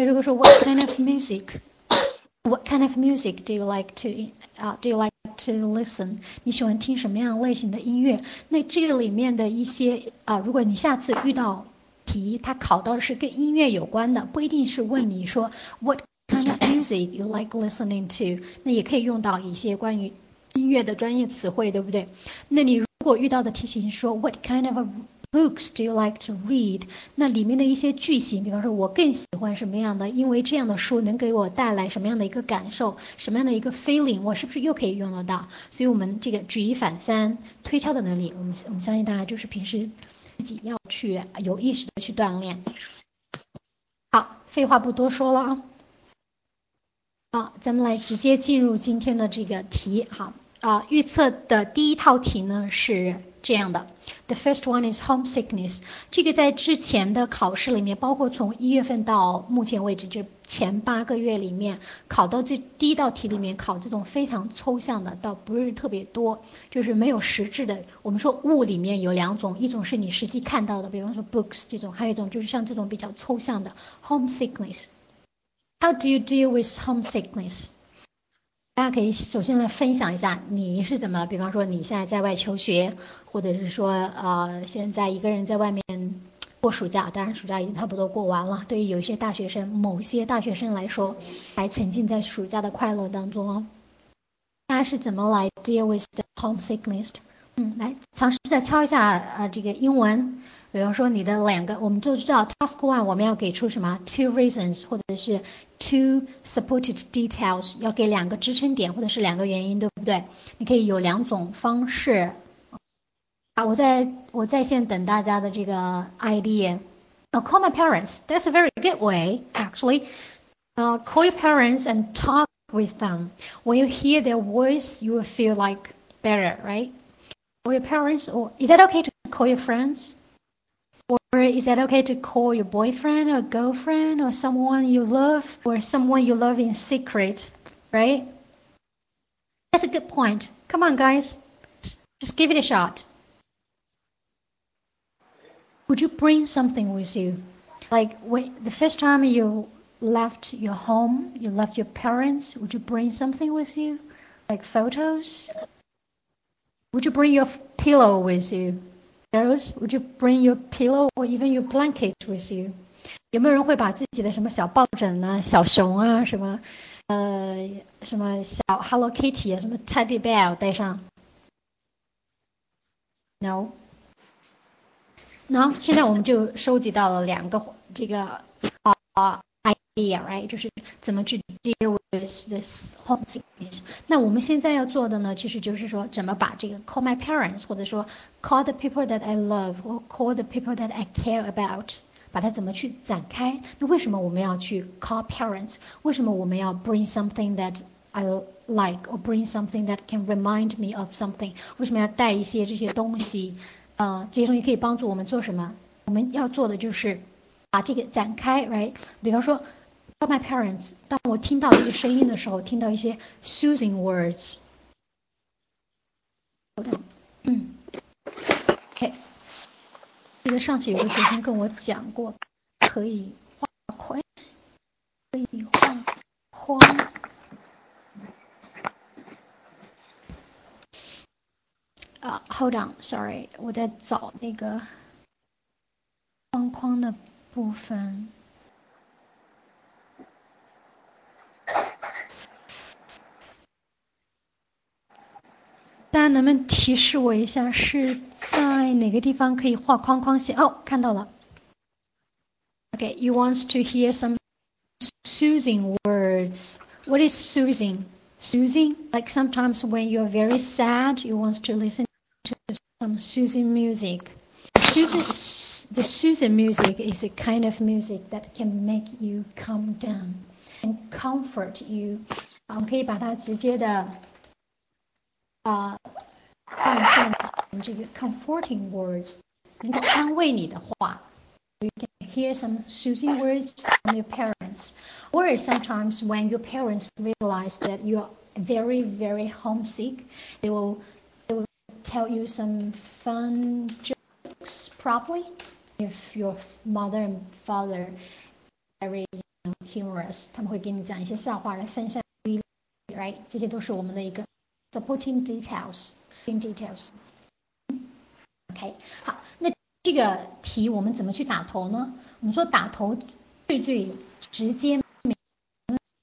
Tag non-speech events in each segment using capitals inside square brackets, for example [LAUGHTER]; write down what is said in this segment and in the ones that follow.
他如果说 What kind of music? What kind of music do you like to 啊、Do you like to listen? 你喜欢听什么样类型的音乐？那这个里面的一些啊、如果你下次遇到题，它考到的是跟音乐有关的，不一定是问你说 What kind of music you like listening to？那也可以用到一些关于音乐的专业词汇，对不对？那你如果遇到的题型说 What kind of a books do you like to read？那里面的一些句型，比方说我更喜欢什么样的，因为这样的书能给我带来什么样的一个感受，什么样的一个 feeling，我是不是又可以用得到？所以我们这个举一反三、推敲的能力，我们我们相信大家就是平时自己要去有意识的去锻炼。好，废话不多说了啊，好，咱们来直接进入今天的这个题。好啊，预测的第一套题呢是这样的。The first one is homesickness。这个在之前的考试里面，包括从一月份到目前为止，就前八个月里面考到这第一道题里面考这种非常抽象的，倒不是特别多，就是没有实质的。我们说物里面有两种，一种是你实际看到的，比方说 books 这种，还有一种就是像这种比较抽象的 homesickness。How do you deal with homesickness？大家可以首先来分享一下你是怎么，比方说你现在在外求学，或者是说呃现在一个人在外面过暑假，当然暑假已经差不多过完了。对于有一些大学生，某些大学生来说，还沉浸在暑假的快乐当中哦。大家是怎么来 deal with the homesickness？嗯，来尝试着敲一下呃这个英文。比方说你的两个，我们就知道 task one 我们要给出什么 two reasons 或者是 two supported details，要给两个支撑点或者是两个原因，对不对？你可以有两种方式。啊，我在我在线等大家的这个 idea。Uh, call my parents. That's a very good way, actually. Uh, call your parents and talk with them. When you hear their voice, you will feel like better, right? Call your parents, or is that okay to call your friends? Is that okay to call your boyfriend or girlfriend or someone you love or someone you love in secret, right? That's a good point. Come on, guys. Just give it a shot. Would you bring something with you? Like when, the first time you left your home, you left your parents, would you bring something with you? Like photos? Would you bring your pillow with you? Girls, would you bring your pillow or even your blanket with you？有没有人会把自己的什么小抱枕啊、小熊啊、什么呃什么小 Hello Kitty 啊、什么 Teddy Bear 带上？No。那现在我们就收集到了两个这个啊。idea，right？就是怎么去 deal with this homesickness。那我们现在要做的呢，其实就是说怎么把这个 call my parents，或者说 call the people that I love，或 call the people that I care about，把它怎么去展开？那为什么我们要去 call parents？为什么我们要 bring something that I like or bring something that can remind me of something？为什么要带一些这些东西？呃，这些东西可以帮助我们做什么？我们要做的就是把这个展开，right？比方说。 Call my parents。当我听到这个声音的时候，听到一些 soothing words。嗯，OK。记得上次有个学生跟我讲过，可以画框，可以画框。啊，Hold on，Sorry，我在找那个框框的部分。 能不能提示我一下，是在哪个地方可以画框框线？哦，看到了。Okay, you want to hear some soothing words. What is soothing? Soothing? Like sometimes when you're very sad, you want to listen to some soothing music. Soothing, the soothing music is a kind of music that can make you calm down and comfort you. 我们可以把它直接的啊， 换算成这个 comforting words，能够安慰你的话。You can hear some soothing words from your parents, or sometimes when your parents realize that you are very, very homesick, they will they will tell you some fun jokes. Probably, if your mother and father are very you know, humorous，他们会给你讲一些笑话来分散注意力，right？这些都是我们的一个 supporting details，in details。OK，好，那这个题我们怎么去打头呢？我们说打头最最直接明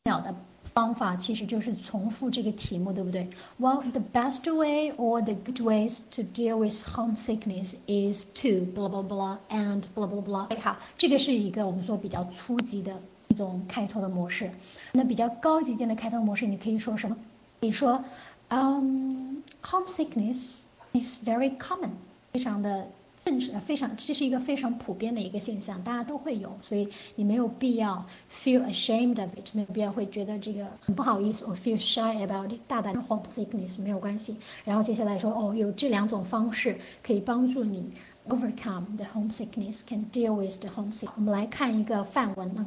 了的方法其实就是重复这个题目，对不对？Well, the best way or the good ways to deal with homesickness is to blah blah blah and blah blah blah。好，这个是一个我们说比较初级的一种开头的模式。那比较高级点的开头模式，你可以说什么？你说，嗯 ，homesickness is very common，非常的。正常非常，这是一个非常普遍的一个现象，大家都会有，所以你没有必要 feel ashamed of it，没有必要会觉得这个很不好意思，or feel shy about it，大胆的 homesickness 没有关系。然后接下来说，哦，有这两种方式可以帮助你 overcome the homesickness，can deal with the homesick。我们来看一个范文呢，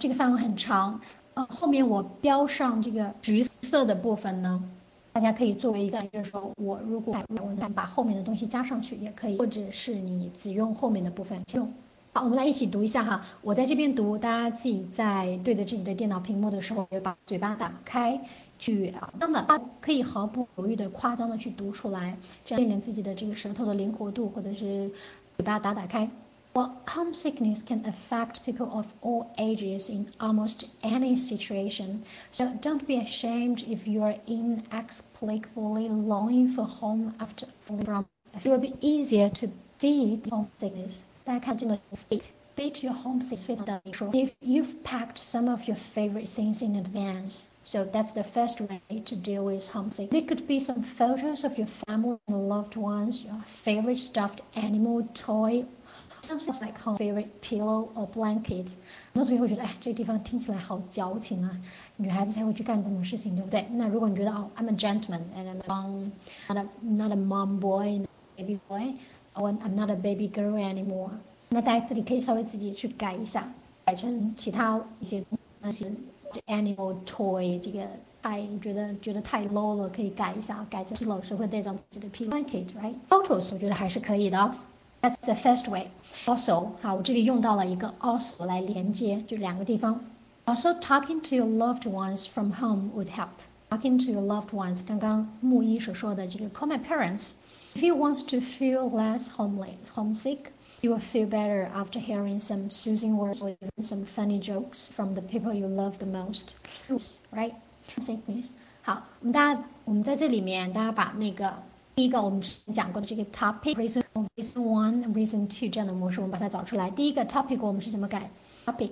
这个范文很长，呃，后面我标上这个橘色的部分呢。大家可以作为一个，就是说我如果我想把后面的东西加上去也可以，或者是你只用后面的部分用。好，我们来一起读一下哈，我在这边读，大家自己在对着自己的电脑屏幕的时候，也把嘴巴打开，去真的可以毫不犹豫的夸张的去读出来，这样练练自己的这个舌头的灵活度，或者是嘴巴打打开。Well, homesickness can affect people of all ages in almost any situation. So don't be ashamed if you are inexplicably longing for home after falling from. It will be easier to beat homesickness. That kind of beat, beat your homesickness if you've packed some of your favorite things in advance. So that's the first way to deal with homesickness. There could be some photos of your family and loved ones, your favorite stuffed animal, toy, Something like home favorite pillow or blanket，很多同学会觉得，哎，这个地方听起来好矫情啊，女孩子才会去干这种事情，对不对？那如果你觉得，哦，I'm a gentleman and I'm mom, not a not a mom boy, baby boy, or I'm not a baby girl anymore，那大家这里可以稍微自己去改一下，改成其他一些东西，animal toy 这个太觉得觉得太 low 了，可以改一下，改成 pillow 时会带上自己的 pillow blanket，right？Photos 我觉得还是可以的。 That's the first way. Also，好，我这里用到了一个 also 来连接，就两个地方。Also, talking to your loved ones from home would help. Talking to your loved ones，刚刚木一所说的这个 call my parents. If you want to feel less homely, homesick, you will feel better after hearing some soothing words or some funny jokes from the people you love the most. Right? Homesickness. 好，我们大家，我们在这里面，大家把那个第一个我们之前讲过的这个 topic reason reason one reason two 这样的模式，我们把它找出来。第一个 topic 我们是怎么改？topic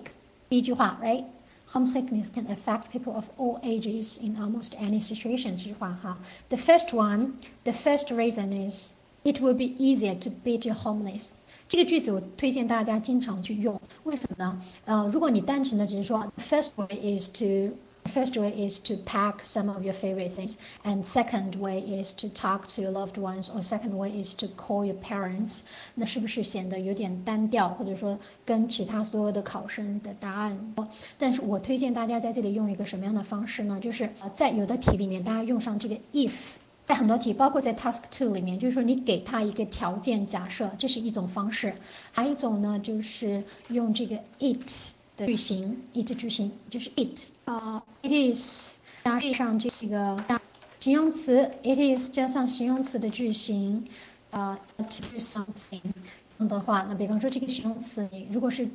第一句话，right? Homesickness can affect people of all ages in almost any situation. 这句话哈。The first one, the first reason is it will be easier to beat your homeless. 这个句子我推荐大家经常去用，为什么呢？呃，如果你单纯的只是说，first way is to First way is to pack some of your favorite things, and second way is to talk to your loved ones, or second way is to call your parents。那是不是显得有点单调，或者说跟其他所有的考生的答案？但是我推荐大家在这里用一个什么样的方式呢？就是在有的题里面，大家用上这个 if，在很多题，包括在 task two 里面，就是说你给他一个条件假设，这是一种方式。还有一种呢，就是用这个 it。 的句型，it 句型就是 it 啊，it is 加上这个形容词，it is 加上形容词的句型，啊，to do something 的话，那比方说这个形容词，你如果是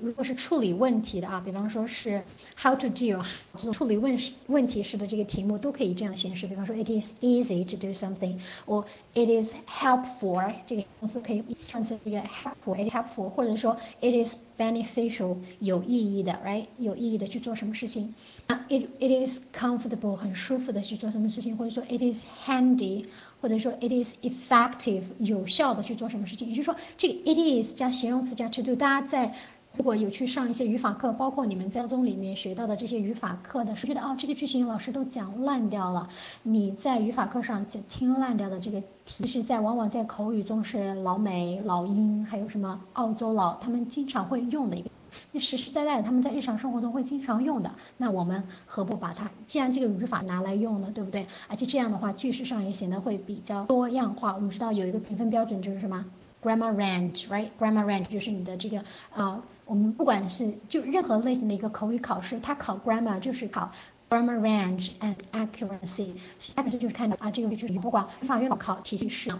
如果是处理问题的啊，比方说是 how to deal 这种处理问问题式的这个题目都可以这样显示。比方说 it is easy to do something，或 it is helpful 这个公司可以换成这个 helpful，it helpful，或者说 it is beneficial 有意义的，right 有意义的去做什么事情。啊，it it is comfortable 很舒服的去做什么事情，或者说 it is handy，或者说 it is effective 有效的去做什么事情。也就是说这个 it is 加形容词加 to do，大家在如果有去上一些语法课，包括你们在高中里面学到的这些语法课的，是觉得哦这个句型老师都讲烂掉了。你在语法课上讲听烂掉的这个题，是在往往在口语中是老美、老英，还有什么澳洲佬，他们经常会用的一个，那实实在在的他们在日常生活中会经常用的。那我们何不把它，既然这个语法拿来用呢，对不对？而且这样的话句式上也显得会比较多样化。我们知道有一个评分标准就是什么？Grammar range，right？grammar range 就是你的这个啊，我们不管是就任何类型的一个口语考试，它考 grammar 就是考 grammar range and accuracy。下面这就是看到啊，这个就是你不管法院考体系是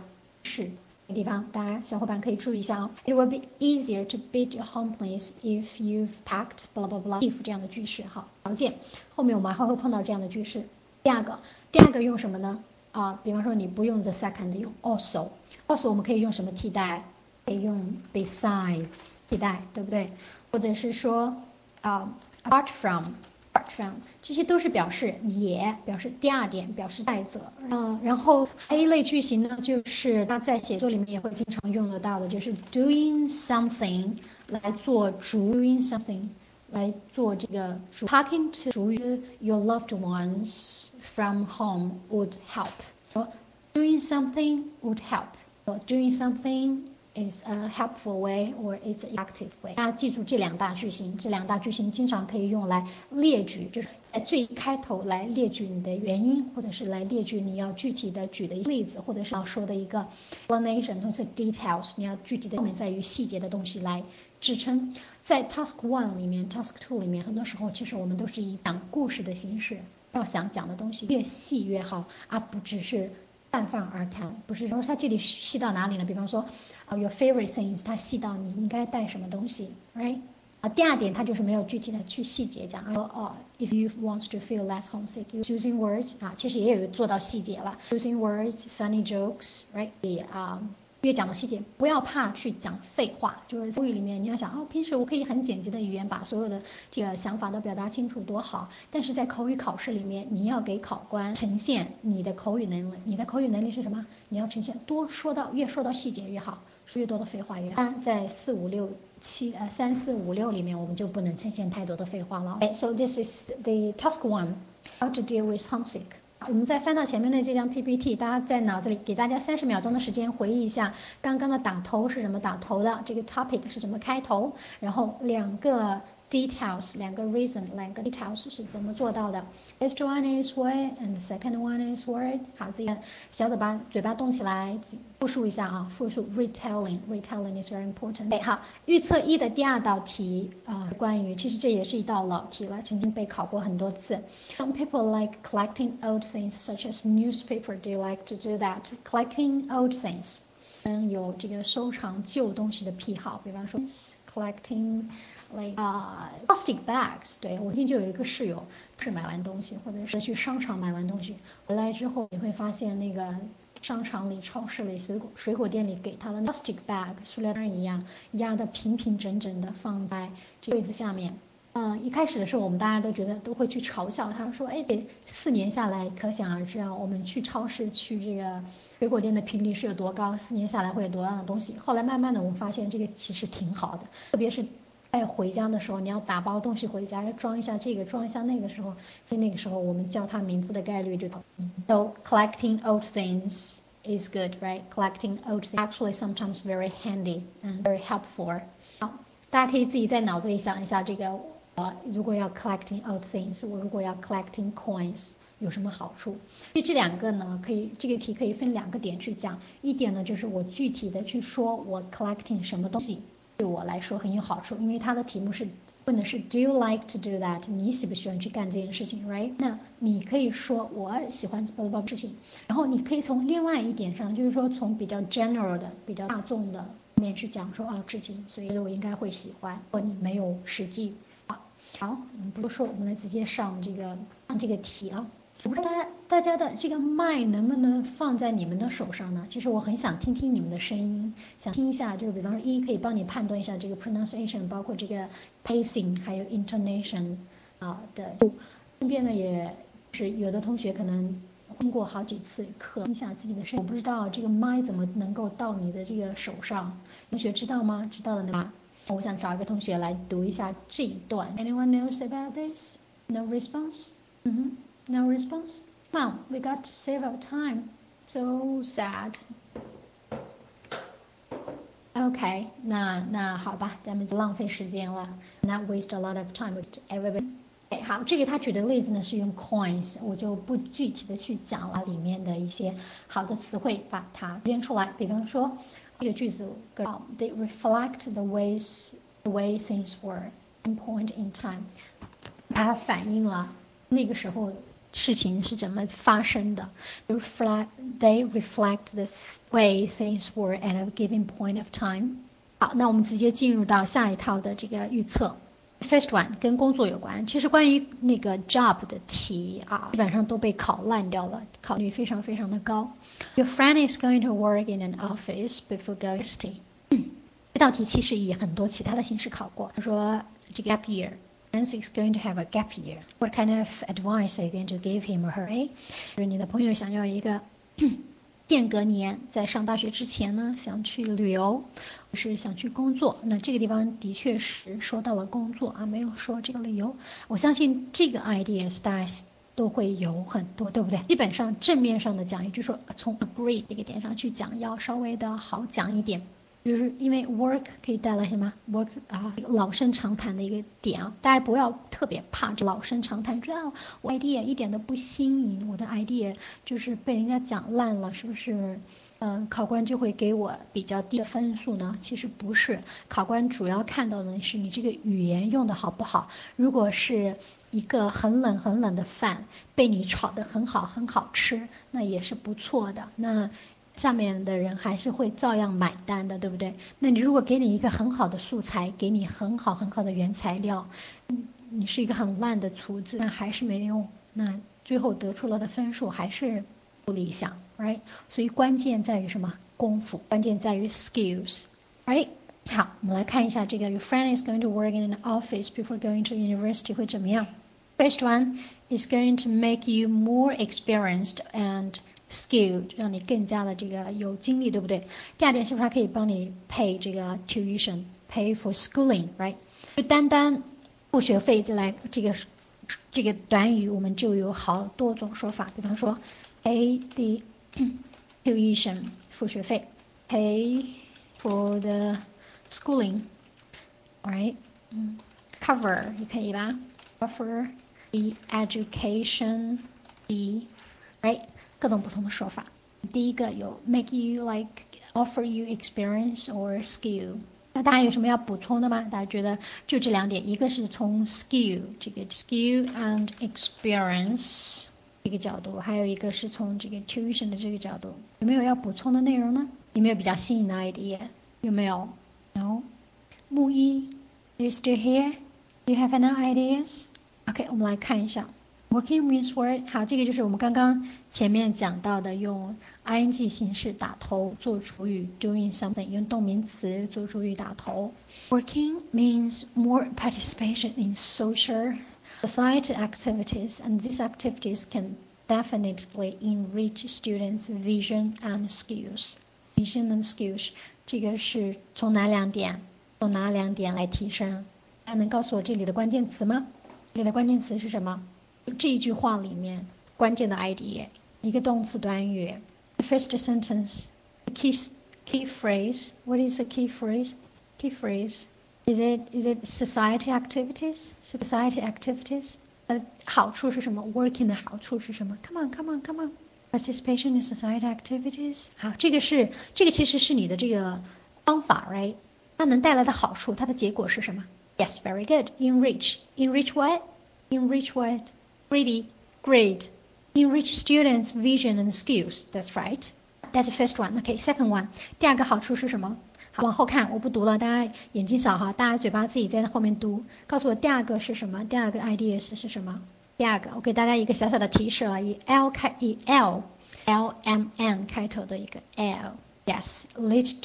是。地方，大家小伙伴可以注意一下哦。It will be easier to beat your home place if you've packed blah blah blah if 这样的句式，好，条件。后面我们还会碰到这样的句式。第二个，第二个用什么呢？啊，比方说你不用 the second，用 also 告诉我们可以用什么替代？可以用 besides 替代，对不对？或者是说啊，apart from from。这些都是表示也，表示第二点，表示带着。嗯，然后 A 类句型呢，就是它在写作里面也会经常用得到的，就是 doing something 来做主，doing something 来做这个主。Talking to your loved ones from home would help. 说 Doing something would help. Doing something. is a helpful way or is effective way。大家记住这两大句型，这两大句型经常可以用来列举，就是在最开头来列举你的原因，或者是来列举你要具体的举的例子，或者是要说的一个 explanation 或者 details，你要具体的后面在于细节的东西来支撑。在 task one 里面，task two 里面，很多时候其实我们都是以讲故事的形式，要想讲的东西越细越好，而不只是。泛泛而谈，不是说他这里细到哪里呢？比方说，啊，your favorite things，它细到你应该带什么东西，right？啊，第二点，它就是没有具体的去细节讲，说哦，if you want to feel less homesick，using words，啊，其实也有做到细节了，using words，funny jokes，right？啊。越讲的细节，不要怕去讲废话。就是口语里面，你要想哦，平时我可以很简洁的语言把所有的这个想法都表达清楚，多好。但是在口语考试里面，你要给考官呈现你的口语能力。你的口语能力是什么？你要呈现多说到越说到细节越好，说越多的废话越好。在四五六七呃三四五六里面，我们就不能呈现太多的废话了。So this is the task one, how to deal with homesick. 我们再翻到前面的这张 PPT，大家在脑子里给大家三十秒钟的时间回忆一下刚刚的打头是什么打头的，这个 topic 是怎么开头，然后两个。details 两个 reason 两个 details 是怎么做到的？First one is what and the second one is what。好，自己小嘴巴嘴巴动起来，复述一下啊，复述 retelling retelling is very important。哎，好，预测一的第二道题啊，关于其实这也是一道老题了，曾经被考过很多次。Some people like collecting old things such as newspaper. Do you like to do that? Collecting old things. 嗯，有这个收藏旧东西的癖好，比方说 collecting。 Like 啊，plastic bags，对我最近就有一个室友，是买完东西，或者是去商场买完东西回来之后，你会发现那个商场里、超市里、水果水果店里给他的 plastic bag，塑料袋一样压得平平整整的放在柜子下面。嗯，一开始的时候我们大家都觉得都会去嘲笑他，说哎，得四年下来，可想而知啊，我们去超市去这个水果店的频率是有多高，四年下来会有多样的东西。后来慢慢的我们发现这个其实挺好的，特别是。哎，回家的时候你要打包东西回家，要装一下这个，装一下那个时候，所以那个时候我们叫他名字的概率就高。So collecting old things is good, right? Collecting old things actually sometimes very handy and very helpful. 好，大家可以自己在脑子里想一下这个，呃，如果要 collecting old things，我如果要 collecting coins 有什么好处？所以这两个呢，可以这个题可以分两个点去讲，一点呢就是我具体的去说我 collecting 什么东西。对我来说很有好处，因为它的题目是问的是 Do you like to do that？你喜不喜欢去干这件事情，right？那你可以说我喜欢做这件事情，然后你可以从另外一点上，就是说从比较 general 的、比较大众的面去讲说啊事情，所以我应该会喜欢。如果你没有实际，好，好，我们不说，我们来直接上这个上这个题啊。我不知道大家大家的这个麦能不能放在你们的手上呢？其实我很想听听你们的声音，想听一下，就是比方说一可以帮你判断一下这个 pronunciation，包括这个 pacing，还有 intonation 啊的。顺便呢，也是有的同学可能听过好几次课，听一下自己的声音。我不知道这个麦怎么能够到你的这个手上，同学知道吗？知道的吗？我想找一个同学来读一下这一段。Anyone knows about this? No response? 嗯哼。No response? Well, we got to save our time. So sad. OK，那那好吧，咱们就浪费时间了。Not waste a lot of time with everybody. 好，这个他举的例子呢是用 coins，我就不具体的去讲了里面的一些好的词汇，把它编出来。比方说， 这个句子啊，they reflect the ways the way things were in point in time，它反映了那个时候 事情是怎么发生的。reflect they reflect the way things were at a given point of time。好，那我们直接进入到下一套的这个预测。First one 跟工作有关，其实关于那个 job 的题啊，基本上都被考烂掉了，考率非常非常的高。Your friend is going to work in an office before university。这道题其实以很多其他的形式考过，他说这个 gap year。 Friend is going to have a gap year. What kind of advice are you going to give him or her? 哎，就是你的朋友想要一个 [COUGHS] 间隔年，在上大学之前呢，想去旅游，是想去工作。那这个地方的确是说到了工作啊，没有说这个理由。我相信这个 ideas 大家都会有很多，对不对？基本上正面上的讲，也就是说从 agree 这个点上去讲，要稍微的好讲一点。就是因为 work 可以带来什么 work 啊，老生常谈的一个点啊，大家不要特别怕这老生常谈，知道 idea 一点都不新颖，我的 idea 就是被人家讲烂了，是不是？嗯，考官就会给我比较低的分数呢？其实不是，考官主要看到的是你这个语言用的好不好。如果是一个很冷很冷的饭被你炒得很好很好吃，那也是不错的。那下面的人还是会照样买单的，对不对？那你如果给你一个很好的素材，给你很好很好的原材料，嗯，你是一个很烂的厨子，那还是没用，那最后得出了的分数还是不理想，right？所以关键在于什么？功夫，关键在于 skills，right？好，我们来看一下这个，Your friend is going to work in an office before going to university 会怎么样？First one is going to make you more experienced and skill 让你更加的这个有精力，对不对？第二点是不是还可以帮你 pay 这个 tuition，pay for schooling，right？就单单付学费就来这个这个短语，我们就有好多种说法。比方说，pay the [COUGHS] tuition 付学费，pay for the schooling，right？嗯，cover 也可以吧？Offer the education，the，right？ 各种不同的说法。第一个有 make you like offer you experience or skill。那大家有什么要补充的吗？大家觉得就这两点，一个是从 skill 这个 skill and experience 这个角度，还有一个是从这个 tuition 的这个角度，有没有要补充的内容呢？有没有比较新颖的 idea？有没有？No。木一，you still here？Do you have any ideas？OK，我们来看一下。 Working means work，好，这个就是我们刚刚前面讲到的，用 ing 形式打头做主语，doing something，用动名词做主语打头。Working means more participation in social society activities, and these activities can definitely enrich students' vision and skills. Vision and skills，这个是从哪两点？从哪两点来提升？还能告诉我这里的关键词吗？这里的关键词是什么？ 这一句话里面关键的 idea，一个动词短语。The first sentence, key key phrase. What is the key phrase? Key phrase. Is it is it society activities? Society activities. 呃，好处是什么？Working 的好处是什么？Come on, come on, come on. Participation in society activities. 好，这个是这个其实是你的这个方法，right？它能带来的好处，它的结果是什么？Yes, very good. Enrich. Enrich what? Enrich what? really great. Enrich students' vision and skills. That's right. That's the first one. Okay, second one. 第二个好处是什么？好，往后看，我不读了，大家眼睛少哈，大家嘴巴自己在后面读。告诉我第二个是什么？第二个 ideas 是什么？第二个，我给大家一个小小的提示啊，以 L 开，以 L L M N 开头的一个 L。Yes, lead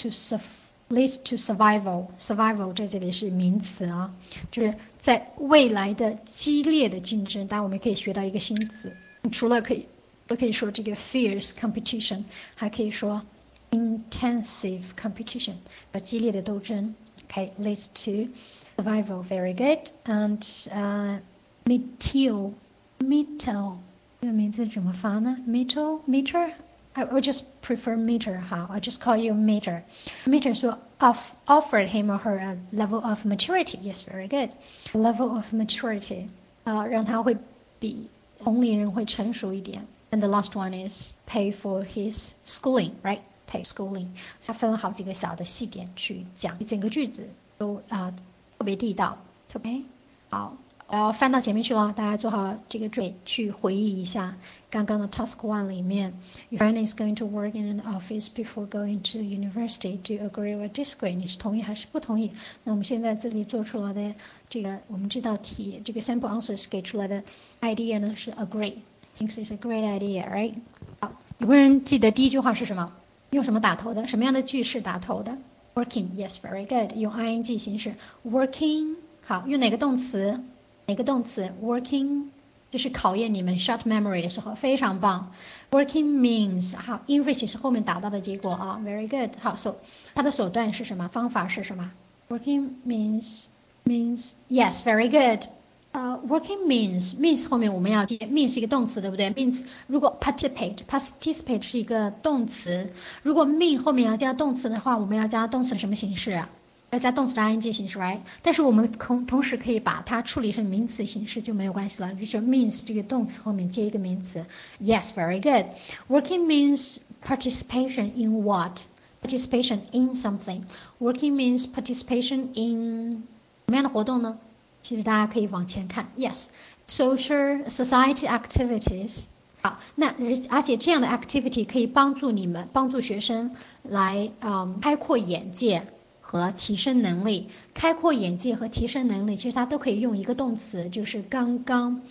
to lead to survival. Survival 在这里是名词啊，就是在未来的激烈的竞争，当然我们可以学到一个新词，除了可以，我可以说这个 fierce competition，还可以说 intensive competition，呃，激烈的斗争。Okay, leads to survival. Very good. And uh, metal, metal 这个名字怎么发呢？metal, meter. I would just prefer meter 好，I just call you meter. Meter 说 off offered him or her a level of maturity. Yes, very good. Level of maturity 啊、uh,，让他会比同龄人会成熟一点。And the last one is pay for his schooling, right? participate schooling，它分了好几个小的细点去讲，整个句子都啊特别地道，特别好。 我要翻到前面去了，大家做好这个准备去回忆一下刚刚的 task one 里面，Your friend is going to work in an office before going to university. Do you agree or disagree？你是同意还是不同意？那我们现在这里做出来的这个我们这道题，这个 sample answers 给出来的 idea 呢是 agree，thinks it's a great idea，right？好，有没有人记得第一句话是什么？用什么打头的？什么样的句式打头的？Working，yes，very good，用 ing 形式，working，好，用哪个动词？哪个动词？Working 就是考验你们 short memory 的时候，非常棒。Working means 好，enrich 是后面达到的结果啊，very good。好，so 它的手段是什么？方法是什么？Working means means yes very good。呃，working means means 后面我们要接 means 是一个动词，对不对？means 如果 participate participate 是一个动词，如果 mean 后面要加动词的话，我们要加动词的什么形式？啊要加动词的 ing 形式，right？但是我们同同时可以把它处理成名词形式就没有关系了，就是 means 这个动词后面接一个名词。Yes, very good. Working means participation in what? Participation in something. Working means participation in 什么样的活动呢？其实大家可以往前看。Yes, social society activities. 好，那而且这样的 activity 可以帮助你们，帮助学生来嗯开阔眼界。和提升能力，开阔眼界和提升能力，其实它都可以用一个动词，就是刚刚，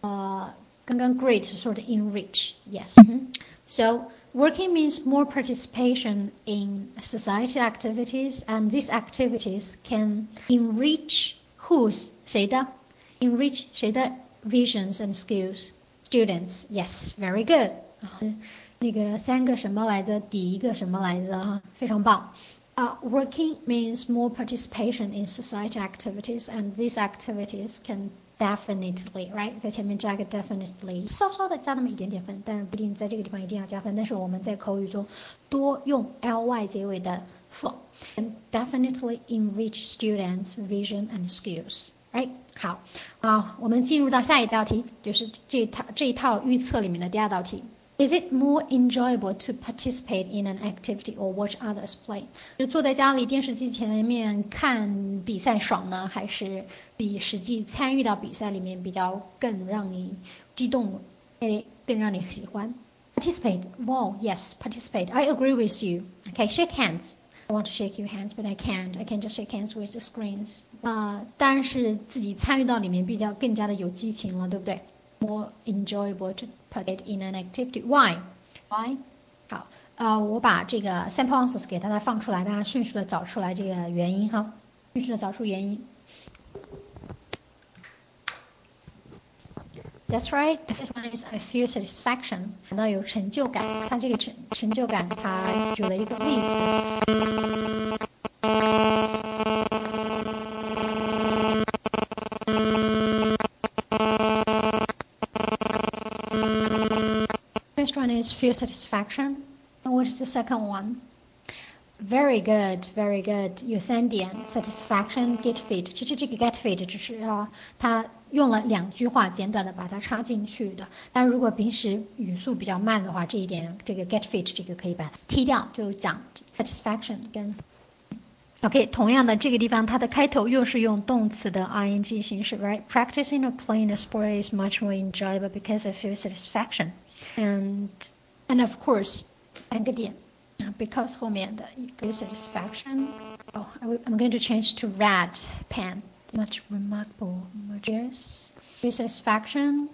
呃，刚刚 great 说的 enrich，yes。So working means more participation in society activities, and these activities can enrich whose 谁的？enrich 谁的 visions and skills students. Yes, very good. 那个三个什么来着？第一个什么来着？哈，非常棒。uh, working means more participation in society activities, and these activities can definitely right 在前面加个 definitely，稍稍的加那么一点点分，但是不一定在这个地方一定要加分。但是我们在口语中多用 ly 结尾的 for and definitely enrich students' vision and skills。right 好，好，我们进入到下一道题，就是这套这一套预测里面的第二道题。 Is it more enjoyable to participate in an activity or watch others play？就坐在家里电视机前面看比赛爽呢，还是比实际参与到比赛里面比较更让你激动，诶，更让你喜欢？Participate. Wow, yes, participate. I agree with you. Okay, shake hands. I want to shake your hands, but I can't. I can just shake hands with the screens. 啊，当然是自己参与到里面比较更加的有激情了，对不对 ？more enjoyable to participate in an activity. Why? Why? 好，呃，我把这个 sample answers 给大家放出来，大家迅速的找出来这个原因哈，迅速的找出原因。That's right. The first one is I feel satisfaction，感到有成就感。看这个成成就感，他举了一个例子。 is feel satisfaction. What is the second one? Very good, very good. 有三点，satisfaction, get fit。其实这个 get fit 只是啊，它用了两句话简短的把它插进去的。但如果平时语速比较慢的话，这一点这个 get fit 这个可以把它踢掉，就讲 satisfaction 跟 OK，同样的这个地方它的开头又是用动词的 ing 形式，right？Practicing or playing a sport is much more enjoyable because I feel satisfaction. And and of course, in addition, because 后面的 satisfaction. Oh, I'm going to change to red pen. Much remarkable mergers, satisfaction,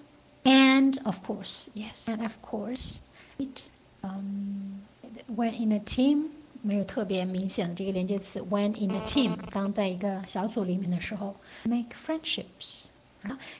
and of course, yes, and of course, it. Um, when in a team. 没有特别明显的这个连接词。When in a team，当在一个小组里面的时候，make friendships。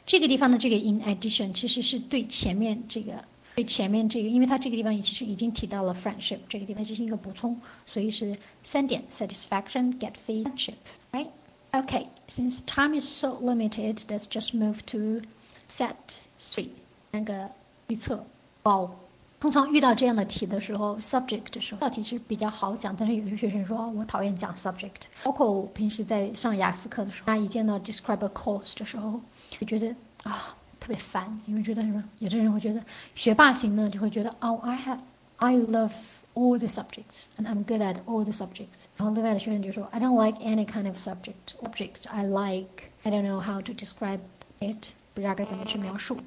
这个地方的这个 in addition 其实是对前面这个对前面这个，因为它这个地方其实已经提到了 friendship，这个地方只是一个补充，所以是三点 satisfaction, get friendship right ok since time is so limited, let's just move to set three 那个预测。哦，通常遇到这样的题的时候，subject 的时候，道题是比较好讲，但是有些学生说我讨厌讲 subject，包括我平时在上雅思课的时候，那一见到 describe a course 的时候，就觉得啊。特别烦，因为觉得什么？有的人会觉得学霸型的就会觉得哦，I have I love all the subjects and I'm good at all the subjects。然后另外的学生就说 I don't like any kind of subject objects I like I don't know how to describe it，不知道该怎么去描述。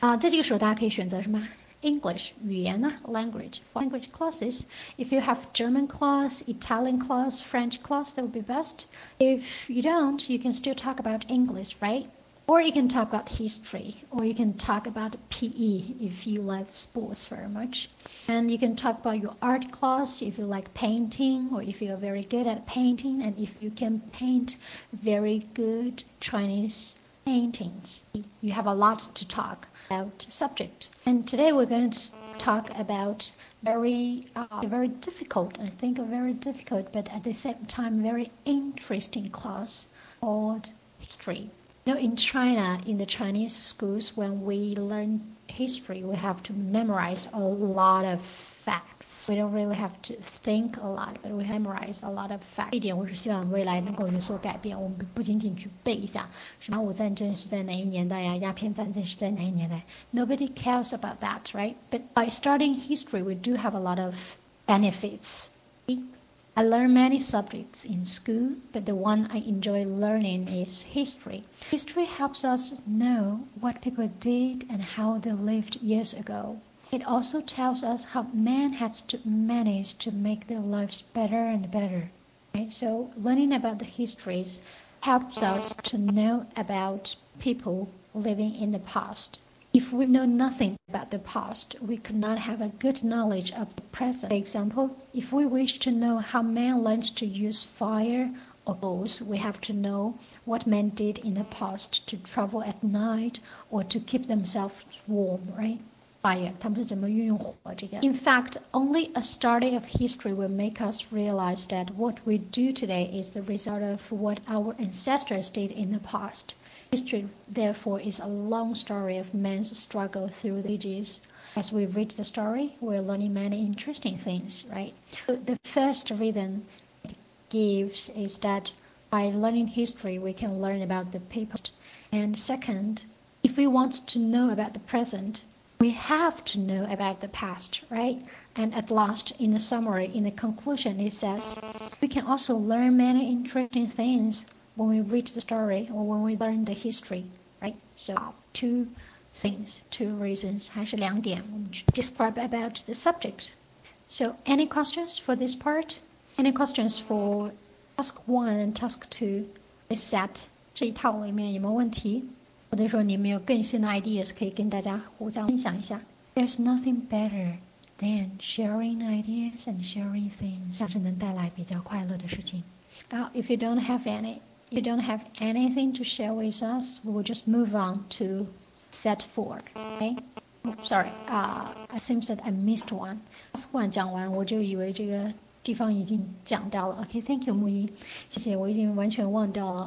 啊，在这个时候大家可以选择什么？English 语言呢，language for language classes. If you have German class, Italian class, French class, that would be best. If you don't, you can still talk about English, right? Or you can talk about history, or you can talk about PE if you like sports very much. And you can talk about your art class if you like painting, or if you're very good at painting, and if you can paint very good Chinese paintings. You have a lot to talk about subject. And today we're going to talk about very, uh, very difficult, I think a very difficult, but at the same time very interesting class called history. You know, in China, in the Chinese schools, when we learn history, we have to memorize a lot of facts we don't really have to think a lot, but we memorize a lot of facts。这点我是希望未来能够有所改变。我们不仅仅去背一下什么战争是在哪一年代呀，鸦片战争是在哪一年代。Nobody cares about that, right? But by studying history, we do have a lot of benefits. I learn many subjects in school, but the one I enjoy learning is history. History helps us know what people did and how they lived years ago. It also tells us how man has to manage to make their lives better and better. Right? So learning about the histories helps us to know about people living in the past. If we know nothing about the past, we could not have a good knowledge of the present. For example, if we wish to know how man learns to use fire or goals, we have to know what men did in the past to travel at night or to keep themselves warm, right? fire，他们是怎么运用火这个？In fact, only a study of history will make us realize that what we do today is the result of what our ancestors did in the past. History, therefore, is a long story of man's struggle through the ages. As we read the story, we're learning many interesting things, right? So the first reason it gives is that by learning history, we can learn about the past. And second, if we want to know about the present, we have to know about the past, right? And at last, in the summary, in the conclusion, it says we can also learn many interesting things when we read the story or when we learn the history, right? So two things, two reasons, 还是两点，我们去 describe about the subject. So any questions for this part? Any questions for task one and task two? This set 这一套里面有没有问题？或者说你们有更新的 ideas 可以跟大家互相分享一下。There's nothing better than sharing ideas and sharing things，这是能带来比较快乐的事情。Now, if you don't have any, you don't have anything to share with us, we will just move on to set four. Okay? Oh, sorry, uh, it seems that I missed one. Task one 讲完，我就以为这个地方已经讲掉了。Okay, thank you, 木一，谢谢，我已经完全忘掉了。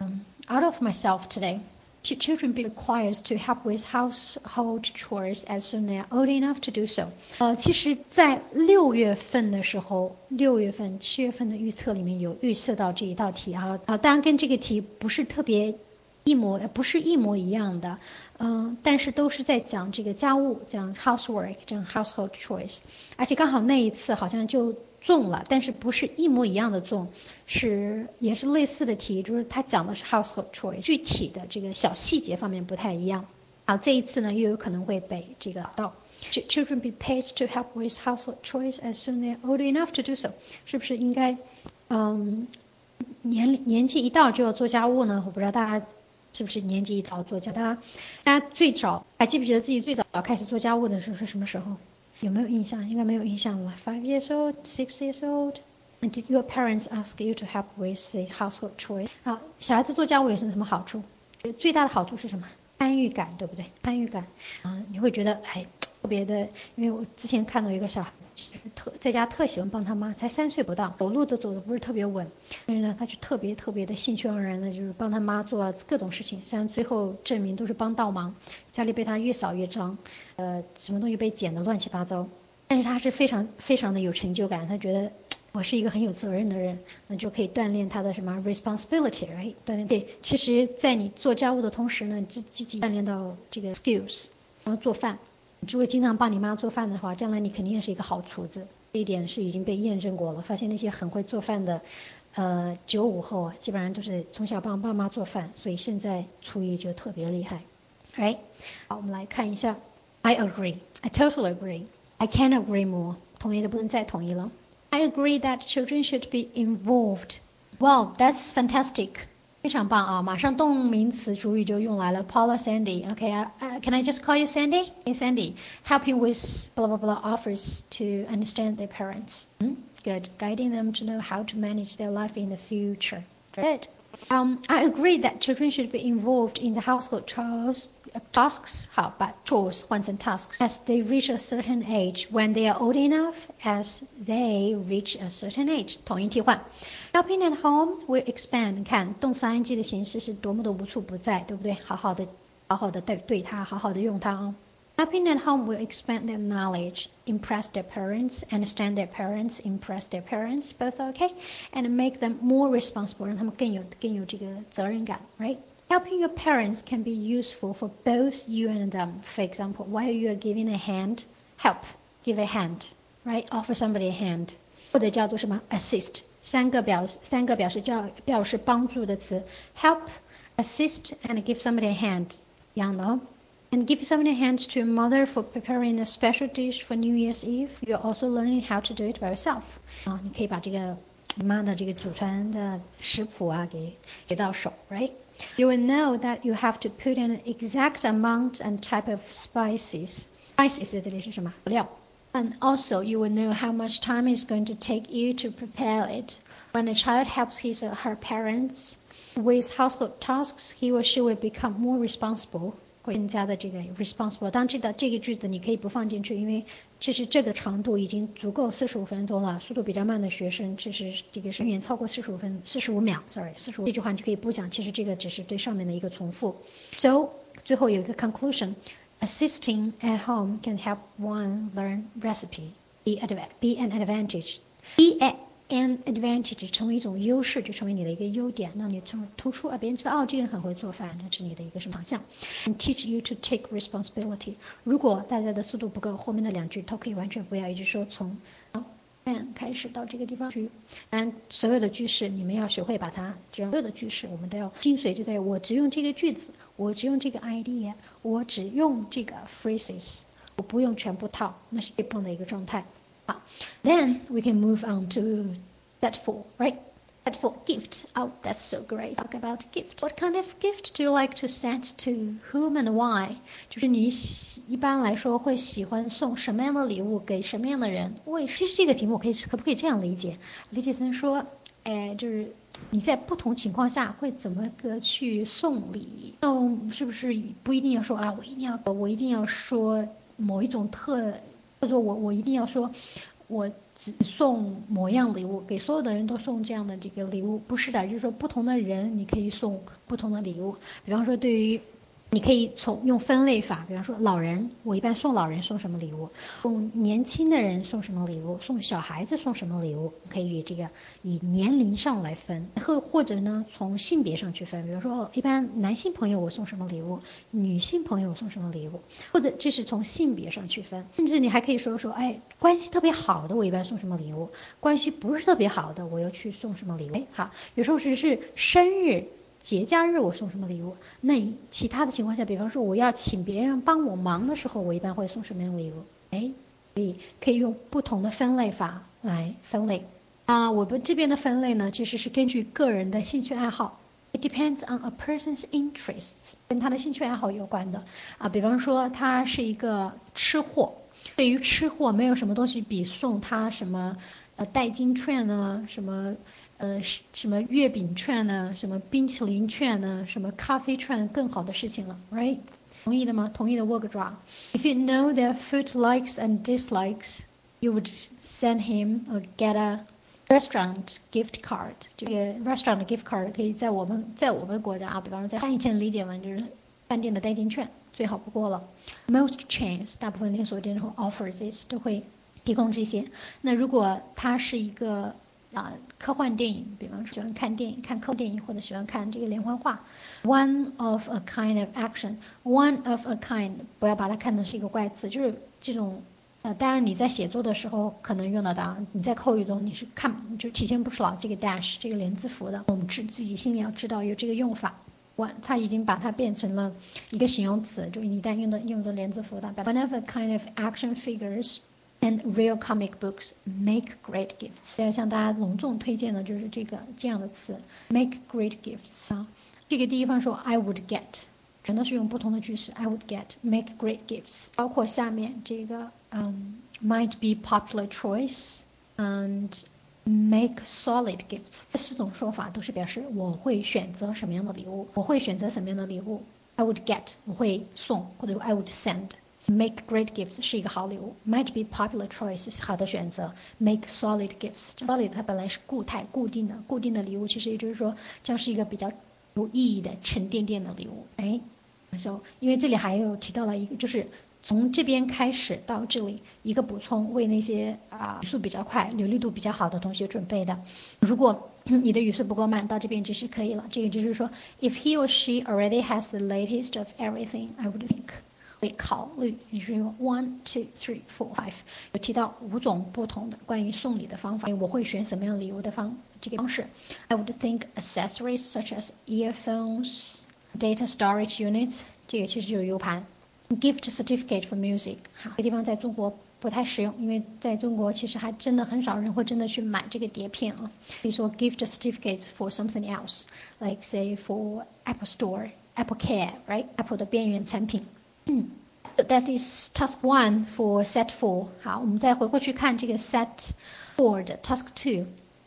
嗯，out of myself today. Children be required to help with household chores as soon as old enough to do so。呃，其实，在六月份的时候，六月份、七月份的预测里面有预测到这一道题啊啊，当然跟这个题不是特别一模，不是一模一样的，嗯，但是都是在讲这个家务，讲 housework，讲 household chores，而且刚好那一次好像就。中了，但是不是一模一样的中，是也是类似的题，就是它讲的是 household chores，具体的这个小细节方面不太一样。好，这一次呢又有可能会被这个到。Children be paid to help with household chores as soon as old enough to do so，是不是应该，嗯，年年纪一到就要做家务呢？我不知道大家是不是年纪一到做家，大家大家最早还记不记得自己最早开始做家务的时候是什么时候？有没有印象？应该没有印象了。Five years old, six years old. Did your parents ask you to help with the household chores? 好，小孩子做家务有什么什么好处？最大的好处是什么？参与感，对不对？参与感，嗯，你会觉得哎，特别的，因为我之前看到一个小孩子，其实特在家特喜欢帮他妈，才三岁不到，走路都走的不是特别稳，但是呢，他就特别特别的兴趣盎然的，就是帮他妈做各种事情，虽然最后证明都是帮倒忙，家里被他越扫越脏，呃，什么东西被捡的乱七八糟，但是他是非常非常的有成就感，他觉得我是一个很有责任的人，那就可以锻炼他的什么 responsibility，哎锻炼对，其实，在你做家务的同时呢，积积极锻炼到这个 skills，然后做饭。如果经常帮你妈做饭的话，将来你肯定是一个好厨子。这一点是已经被验证过了，发现那些很会做饭的，呃，九五后啊，基本上都是从小帮爸妈做饭，所以现在厨艺就特别厉害。Right？好，我们来看一下。I agree. I totally agree. I can't agree more. 同意的不能再同意了。I agree that children should be involved. Wow, that's fantastic. 非常棒啊！马上动名词主语就用来了，Paula Sandy。OK 啊、uh,，Can I just call you Sandy? Hey Sandy, helping with blah blah blah offers to understand their parents. Hmm? Good, guiding them to know how to manage their life in the future. Good. Um, I agree that children should be involved in the household chores, tasks, how but chores, once and tasks, as they reach a certain age. When they are old enough, as they reach a certain age. 统一替换。 Helping at home will expand. 看动词 ing 的形式是多么的无处不在，对不对？好好的，好好的对对它，好好的用它哦。Helping at home will expand their knowledge, impress their parents, understand their parents, impress their parents, both okay, and make them more responsible. 让他们更有更有这个责任感，right? Helping your parents can be useful for both you and them. For example, while you are giving a hand, help, give a hand, right? Offer somebody a hand. 或者叫做什么 assist，三个表三个表示叫表示帮助的词，help, assist and give somebody a hand，一样的哦。and give somebody a hand to your mother for preparing a special dish for New Year's Eve. You're also learning how to do it by yourself. 啊，你可以把这个你妈的这个祖传的食谱啊给给到手，right? You will know that you have to put in an exact amount and type of spices. Spices 这里是什么？料。 And also you will know how much time it's going to take you to prepare it. When a child helps his or her parents with household tasks, he or she will become more responsible 会更加的这个 responsible。当然，记得这个句子你可以不放进去，因为其实这个长度已经足够四十五分钟了。速度比较慢的学生，其实这个远远超过四十五分四十五秒，sorry，四十五这句话你就可以不讲。其实这个只是对上面的一个重复。So 最后有一个 conclusion。 Assisting at home can help one learn recipe, be, be an advantage. Be at an advantage 成为一种优势，就成为你的一个优点，让你成为突出，啊，别人知道哦，这个人很会做饭，这是你的一个什么长项？And teach you to take responsibility。如果大家的速度不够，后面的两句都可以完全不要，也就是说从 and 开始到这个地方去。嗯，所有的句式你们要学会把它，所有的句式我们都要精髓就在于我只用这个句子，我只用这个 idea，我只用这个 phrases，我不用全部套，那是最棒的一个状态。好 then we can move on to that four, right? That four gift. Oh, that's so great. Talk about gift. What kind of gift do you like to send to whom and why? 就是你一般来说会喜欢送什么样的礼物给什么样的人？为其实这个题目可以可不可以这样理解？理解成说，哎，就是你在不同情况下会怎么个去送礼？哦，是不是不一定要说啊？我一定要我一定要说某一种特。或者说我我一定要说，我只 送模样礼物给所有的人都送这样的这个礼物，不是的，就是说不同的人你可以送不同的礼物，比方说对于。你可以从用分类法，比方说老人，我一般送老人送什么礼物，送年轻的人送什么礼物，送小孩子送什么礼物，可以以这个以年龄上来分，或或者呢从性别上去分，比如说一般男性朋友我送什么礼物，女性朋友我送什么礼物，或者这是从性别上去分，甚至你还可以说说，哎，关系特别好的我一般送什么礼物，关系不是特别好的我又去送什么礼物，哎，好，有时候只是生日。节假日我送什么礼物？那其他的情况下，比方说我要请别人帮我忙的时候，我一般会送什么样的礼物？哎，可以可以用不同的分类法来分类啊。我们这边的分类呢，其实是根据个人的兴趣爱好，it depends on a person's interests，跟他的兴趣爱好有关的啊。比方说他是一个吃货，对于吃货没有什么东西比送他什么呃代金券啊，什么。呃，什么月饼券呢？什么冰淇淋券呢？什么咖啡券更好的事情了，right？同意的吗？同意的握个爪。If you know their food likes and dislikes, you would send him or get a restaurant gift card。这个 restaurant gift card 可以在我们在我们国家啊，比方说在翻译成理解为就是饭店的代金券，最好不过了。Most chains 大部分连锁店都 offer this 都会提供这些。那如果他是一个 啊科幻电影，比方说喜欢看电影、看科幻电影，或者喜欢看这个连环画。One of a kind of action，one of a kind，不要把它看成是一个怪词，就是这种。呃，当然你在写作的时候可能用得到，你在口语中你是看就体现不出来这个 dash 这个连字符的。我们自自己心里要知道有这个用法。One，它已经把它变成了一个形容词，就是一旦用的用的连字符的。One of a kind of action figures and real comic books make great gifts。要向大家隆重推荐的就是这个这样的词，make great gifts 啊。这个地方说 I would get。全都是用不同的句式。I would get make great gifts，包括下面这个，嗯，might be popular choice and make solid gifts。这四种说法都是表示我会选择什么样的礼物，我会选择什么样的礼物。I would get，我会送，或者 I would send。 Make great gifts 是一个好礼物，might be popular choice 是好的选择。Make solid gifts，solid 它本来是固态、固定的，固定的礼物，其实也就是说将是一个比较有意义的沉甸甸的礼物。哎。so，因为这里还有提到了一个，就是从这边开始到这里一个补充，为那些啊语速比较快、流利度比较好的同学准备的。如果你的语速不够慢，到这边就是可以了。这个就是说，if he or she already has the latest of everything，I would think 会考虑。你是用 one two three four five，有提到五种不同的关于送礼的方法，我会选什么样礼物的方这个方式？I would think accessories such as earphones。Data storage units，这个其实就是 U 盘。Gift certificate for music，哈，这个地方在中国不太实用，因为在中国其实还真的很少人会真的去买这个碟片啊。比如说 gift certificates for something else，like say for Apple Store、Apple Care，right？Apple 的边缘产品。 嗯，That is task one for set four。好，我们再回过去看这个 set four 的 task two。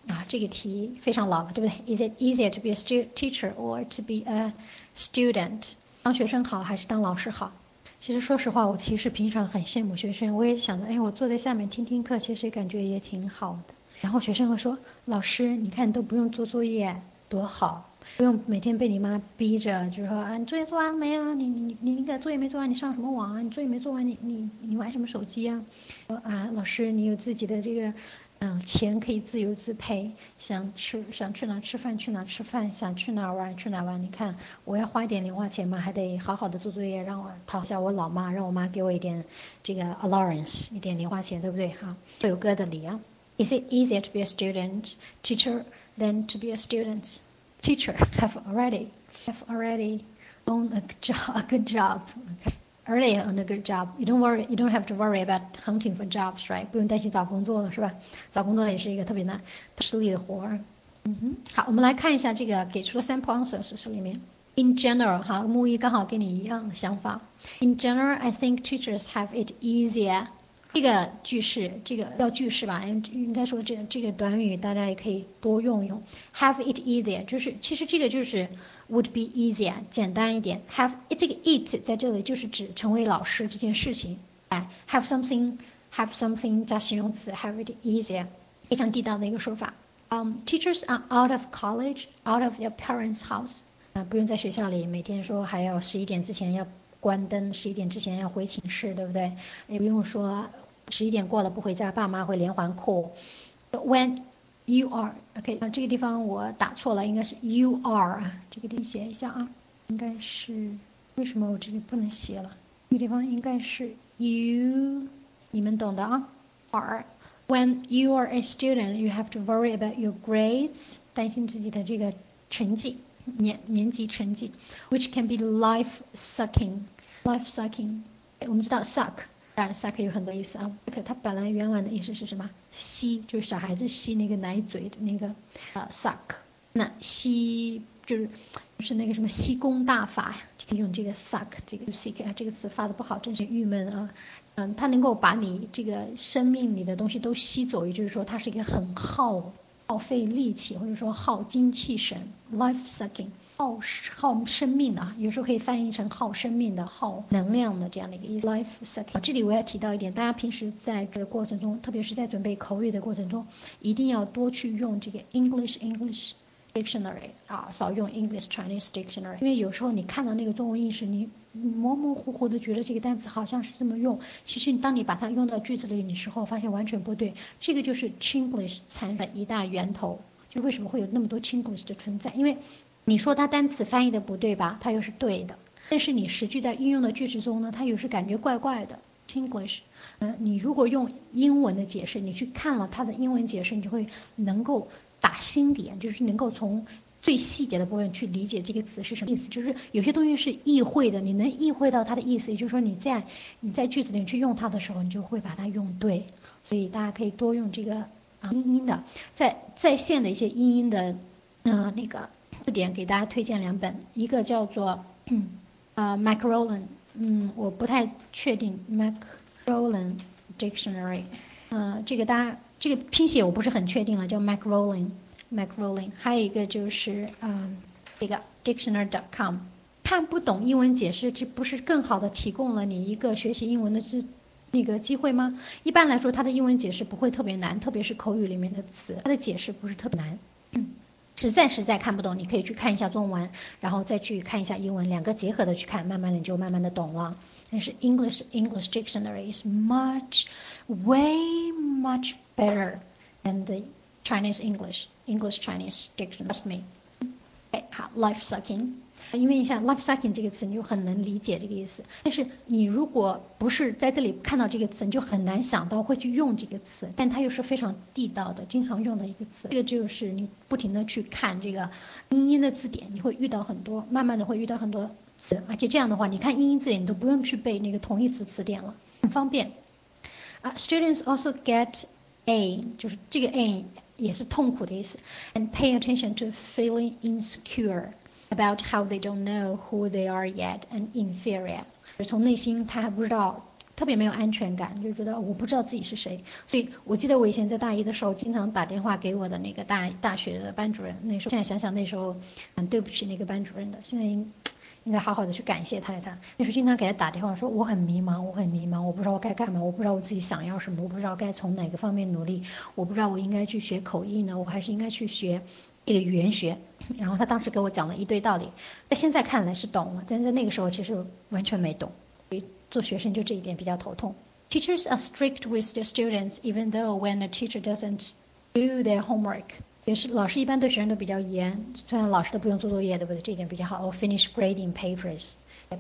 啊，这个题非常老了，对不对？Is it easier to be a teacher or to be a student？当学生好还是当老师好？其实说实话，我其实平常很羡慕学生，我也想着，哎，我坐在下面听听课，其实感觉也挺好的。然后学生会说，老师，你看都不用做作业，多好，不用每天被你妈逼着，就是说啊，你作业做完了没啊？你你你那个作业没做完，你上什么网啊？你作业没做完，你你你玩什么手机啊？啊，老师，你有自己的这个。嗯，钱可以自由支配，想吃想去哪吃饭去哪吃饭，想去哪玩去哪玩。你看，我要花一点零花钱嘛，还得好好的做作业，让我讨一下我老妈，让我妈给我一点这个 allowance，一点零花钱，对不对？哈，各有各的理啊。Is it easier to be a student teacher than to be a student teacher? Have already have already owned a [LAUGHS] job a good job. early on a good job. You don't worry, you don't have to worry about hunting for jobs, right? 不用担心找工作了，是吧？找工作也是一个特别难、吃力的活儿。嗯哼，好，我们来看一下这个给出的 sample answers 是里面。In general，哈，木一刚好跟你一样的想法。In general, I think teachers have it easier 这个句式，这个要句式吧，应该说这个这个短语大家也可以多用用。Have it easier，就是其实这个就是 would be easier，简单一点。Have 这个 it 在这里就是指成为老师这件事情。哎，have something，have something 加形容词，have it easier，非常地道的一个说法。嗯，teachers are out of college，out of their parents' house，啊，不用在学校里每天说还要十一点之前要关灯，十一点之前要回寝室，对不对？也不用说。十一点过了不回家，爸妈会连环 call。When you are，OK，啊，这个地方我打错了，应该是 you are 啊，这个地方写一下啊，应该是为什么我这里不能写了？这个地方应该是 you，你们懂的啊。Are when you are a student, you have to worry about your grades，担心自己的这个成绩，年年级成绩，which can be life sucking，life sucking，我们知道 suck。当然，suck 有很多意思啊。suck 它本来原文的意思是什么？吸，就是小孩子吸那个奶嘴的那个呃 suck。那吸就是是那个什么吸功大法，就可以用这个 suck 这个 suck 啊这个词发的不好，真是郁闷啊。嗯，它能够把你这个生命里的东西都吸走，也就是说它是一个很耗耗费力气或者说耗精气神，life sucking。耗耗生命的，有时候可以翻译成耗生命的、耗能量的这样的一个意思。Life sucking。这里我要提到一点，大家平时在这个过程中，特别是在准备口语的过程中，一定要多去用这个 English English dictionary 啊，少用 English Chinese dictionary，因为有时候你看到那个中文意思，你模模糊糊的觉得这个单词好像是这么用，其实当你把它用到句子里的时候，发现完全不对。这个就是 Chinglish 产的一大源头，就为什么会有那么多 Chinglish 的存在？因为你说它单词翻译的不对吧，它又是对的，但是你实际在运用的句子中呢，它又是感觉怪怪的 English，。嗯，你如果用英文的解释，你去看了它的英文解释，你就会能够打心点，就是能够从最细节的部分去理解这个词是什么意思。就是有些东西是意会的，你能意会到它的意思，也就是说你在你在句子里去用它的时候，你就会把它用对。所以大家可以多用这个啊英音的，在在线的一些英音的嗯那个字典，给大家推荐两本，一个叫做呃 Macrolan，嗯，我不太确定 Mac。Roland Dictionary，嗯，这个大家这个拼写我不是很确定了，叫 Mac Roland，Mac Roland。还有一个就是嗯，这个 Dictionary.com。看不懂英文解释，这不是更好的提供了你一个学习英文的这那个机会吗？一般来说，它的英文解释不会特别难，特别是口语里面的词，它的解释不是特别难。嗯实在实在看不懂，你可以去看一下中文，然后再去看一下英文，两个结合的去看，慢慢的你就慢慢的懂了。但是 English English dictionary is much way much better than the Chinese English English Chinese dictionary. Trust me. 好，life sucking，因为你像 life sucking 这个词，你就很能理解这个意思。但是你如果不是在这里看到这个词，你就很难想到会去用这个词。但它又是非常地道的，经常用的一个词。这个就是你不停的去看这个英音的字典，你会遇到很多，慢慢的会遇到很多词。而且这样的话，你看英音字典，你都不用去背那个同义词词典了，很方便。啊，students also get a，就是这个 a 也是痛苦的意思，and pay attention to feeling insecure about how they don't know who they are yet and inferior。从内心他还不知道，特别没有安全感，就觉得我不知道自己是谁。所以我记得我以前在大一的时候，经常打电话给我的那个大大学的班主任，那时候现在想想那时候很对不起那个班主任的，现在应。应该好好的去感谢他一下。那时候经常给他打电话，说我很迷茫，我很迷茫，我不知道我该干嘛，我不知道我自己想要什么，我不知道该从哪个方面努力，我不知道我应该去学口译呢，我还是应该去学这个语言学。然后他当时给我讲了一堆道理，在现在看来是懂了，但是在那个时候其实完全没懂。所以做学生就这一点比较头痛。Teachers are strict with their students, even though when a teacher doesn't do their homework. 也是老师一般对学生都比较严，虽然老师都不用做作业，对不对？这一点比较好。Or finish grading papers,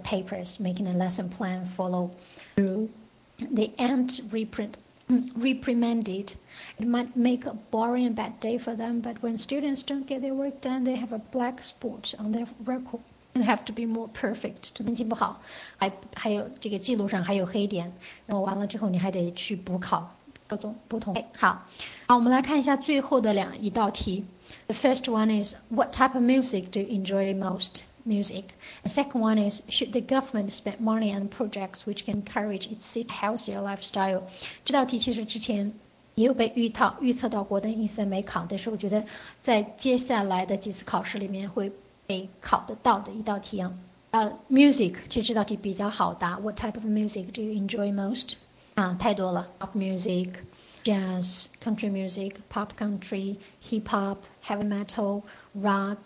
papers, making a lesson plan, follow through. They aren't reprint, [CLEARS THROAT] reprimanded. It might make a boring bad day for them, but when students don't get their work done, they have a black spot on their record and have to be more perfect. 成绩不好，还还有这个记录上还有黑点，然后完了之后你还得去补考。各种不同。好，好，我们来看一下最后的两一道题。The first one is what type of music do you enjoy most? Music. The second one is should the government spend money on projects which can encourage its healthier lifestyle? 这道题其实之前也有被预套预测到国登一三没考，但是我觉得在接下来的几次考试里面会被考得到的一道题啊。呃，music 其实这道题比较好答。What type of music do you enjoy most? 啊，太多了，pop music、jazz、country music、pop country、hip hop、heavy metal、rock，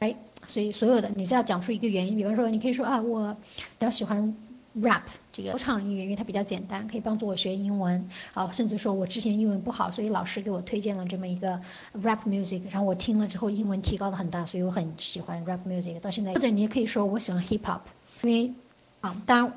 哎，所以所有的你是要讲出一个原因，比方说你可以说啊，我比较喜欢 rap 这个说唱音乐，因为它比较简单，可以帮助我学英文啊，甚至说我之前英文不好，所以老师给我推荐了这么一个 rap music，然后我听了之后英文提高了很大，所以我很喜欢 rap music 到现在。或者你也可以说我喜欢 hip hop，因为啊，当然。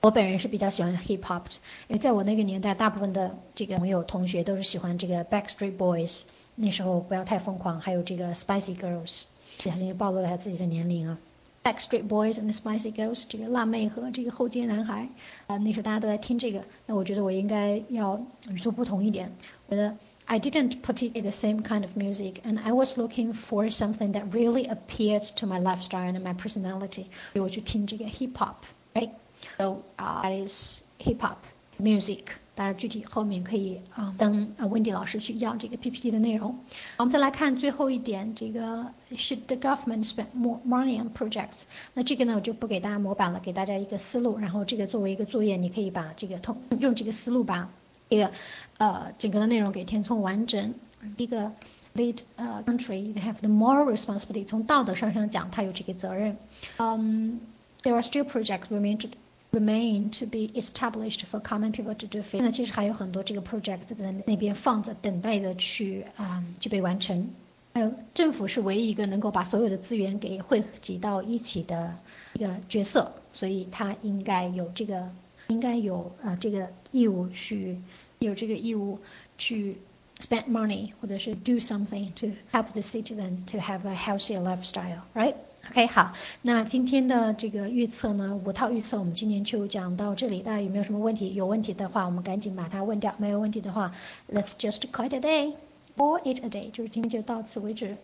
我本人是比较喜欢 hip hop，因为在我那个年代，大部分的这个朋友同学都是喜欢这个 Backstreet Boys，那时候不要太疯狂，还有这个 Spicy Girls，小心暴露了他自己的年龄啊。Backstreet Boys and Spicy Girls，这个辣妹和这个后街男孩，啊，那时候大家都在听这个，那我觉得我应该要与众不同一点，我觉得 I didn't particularly the same kind of music, and I was looking for something that really appeared to my lifestyle and my personality，所以我去听这个 hip hop，right？So uh, that is hip hop music。 大家具体后面可以啊等啊温迪老师去要这个 PPT 的内容。我们再来看最后一点，这个 Should the government spend more money on projects？那这个呢我就不给大家模板了，给大家一个思路，然后这个作为一个作业，你可以把这个通用这个思路把这个呃整个的内容给填充完整。第一个 lead a country, they have the moral responsibility. 从道德上上讲，他有这个责任。Um, there are still projects remain to remain to be established for common people to do. 现在其实还有很多这个 project 在那边放着，等待着去啊、去被完成。还有政府是唯一一个能够把所有的资源给汇集到一起的一个角色，所以他应该有这个应该有啊、这个义务去有这个义务去 spend money 或者是 do something to help the citizen to have a healthier lifestyle, right? OK，好，那今天的这个预测呢，五套预测我们今天就讲到这里，大家有没有什么问题？有问题的话，我们赶紧把它问掉；没有问题的话，Let's just call it a day or it a day，就是今天就到此为止。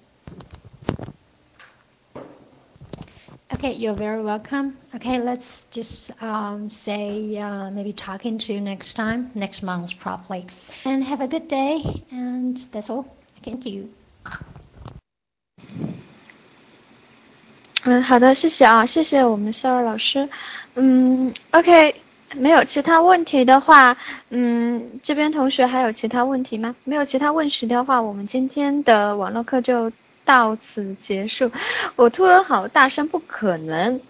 Okay, you're very welcome. Okay, let's just um, say uh, maybe talking to you next time, next month probably. And have a good day. And that's all. Thank you. 嗯，好的，谢谢啊，谢谢我们肖尔老师。嗯，OK，没有其他问题的话，嗯，这边同学还有其他问题吗？没有其他问题的话，我们今天的网络课就 到此结束。我突然好大声，不可能，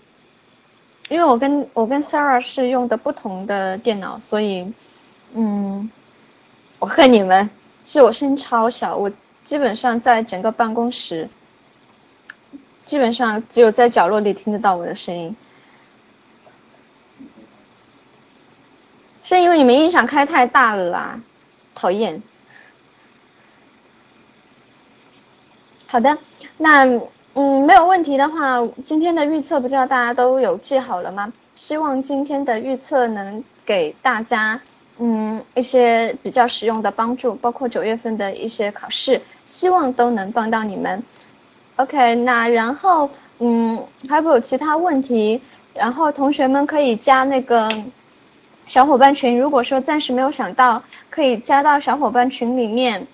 因为我跟我跟 Sarah 是用的不同的电脑，所以，嗯，我恨你们，是我声音超小，我基本上在整个办公室。基本上只有在角落里听得到我的声音，是因为你们音响开太大了啦，讨厌。好的，那嗯没有问题的话，今天的预测不知道大家都有记好了吗？希望今天的预测能给大家嗯一些比较实用的帮助，包括九月份的一些考试，希望都能帮到你们。OK，那然后，嗯，还有其他问题，然后同学们可以加那个小伙伴群。如果说暂时没有想到，可以加到小伙伴群里面，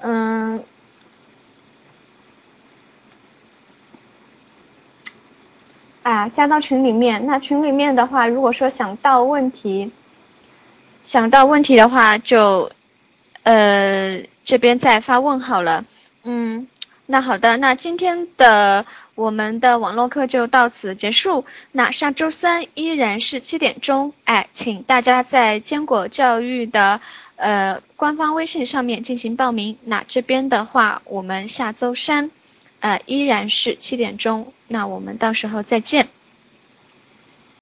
嗯，啊，加到群里面。那群里面的话，如果说想到问题，想到问题的话，就呃这边再发问好了，嗯。那好的，那今天的我们的网络课就到此结束。那下周三依然是七点钟，哎，请大家在坚果教育的呃官方微信上面进行报名。那这边的话，我们下周三呃依然是七点钟，那我们到时候再见。